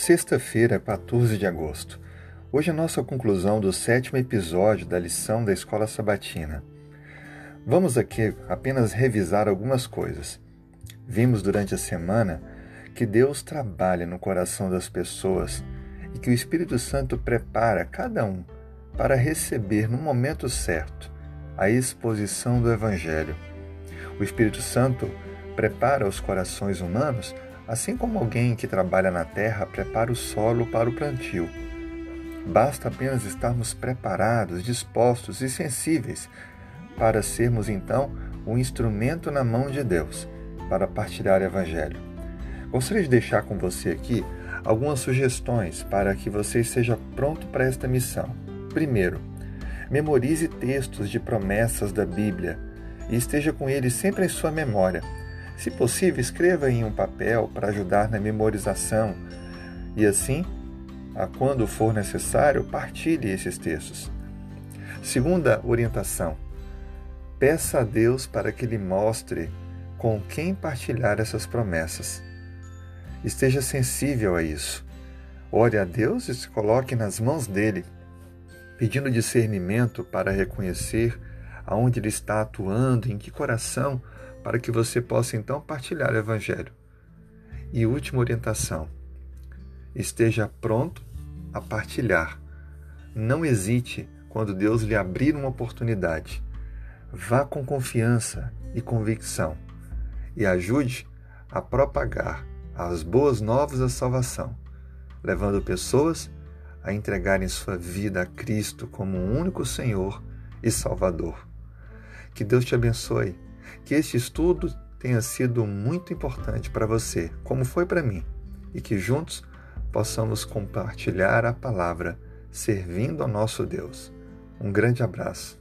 Sexta-feira, 14 de agosto. Hoje é a nossa conclusão do sétimo episódio da lição da Escola Sabatina. Vamos aqui apenas revisar algumas coisas. Vimos durante a semana que Deus trabalha no coração das pessoas e que o Espírito Santo prepara cada um para receber no momento certo a exposição do Evangelho. O Espírito Santo prepara os corações humanos Assim como alguém que trabalha na terra prepara o solo para o plantio. Basta apenas estarmos preparados, dispostos e sensíveis para sermos então um instrumento na mão de Deus para partilhar o Evangelho. Gostaria de deixar com você aqui algumas sugestões para que você esteja pronto para esta missão. Primeiro, memorize textos de promessas da Bíblia e esteja com eles sempre em sua memória se possível, escreva em um papel para ajudar na memorização e assim, a quando for necessário, partilhe esses textos. Segunda orientação: peça a Deus para que lhe mostre com quem partilhar essas promessas. Esteja sensível a isso. Ore a Deus e se coloque nas mãos dele, pedindo discernimento para reconhecer aonde ele está atuando, em que coração para que você possa então partilhar o Evangelho. E última orientação: esteja pronto a partilhar. Não hesite quando Deus lhe abrir uma oportunidade. Vá com confiança e convicção e ajude a propagar as boas novas da salvação, levando pessoas a entregarem sua vida a Cristo como o único Senhor e Salvador. Que Deus te abençoe que este estudo tenha sido muito importante para você, como foi para mim, e que juntos possamos compartilhar a palavra servindo ao nosso Deus. Um grande abraço.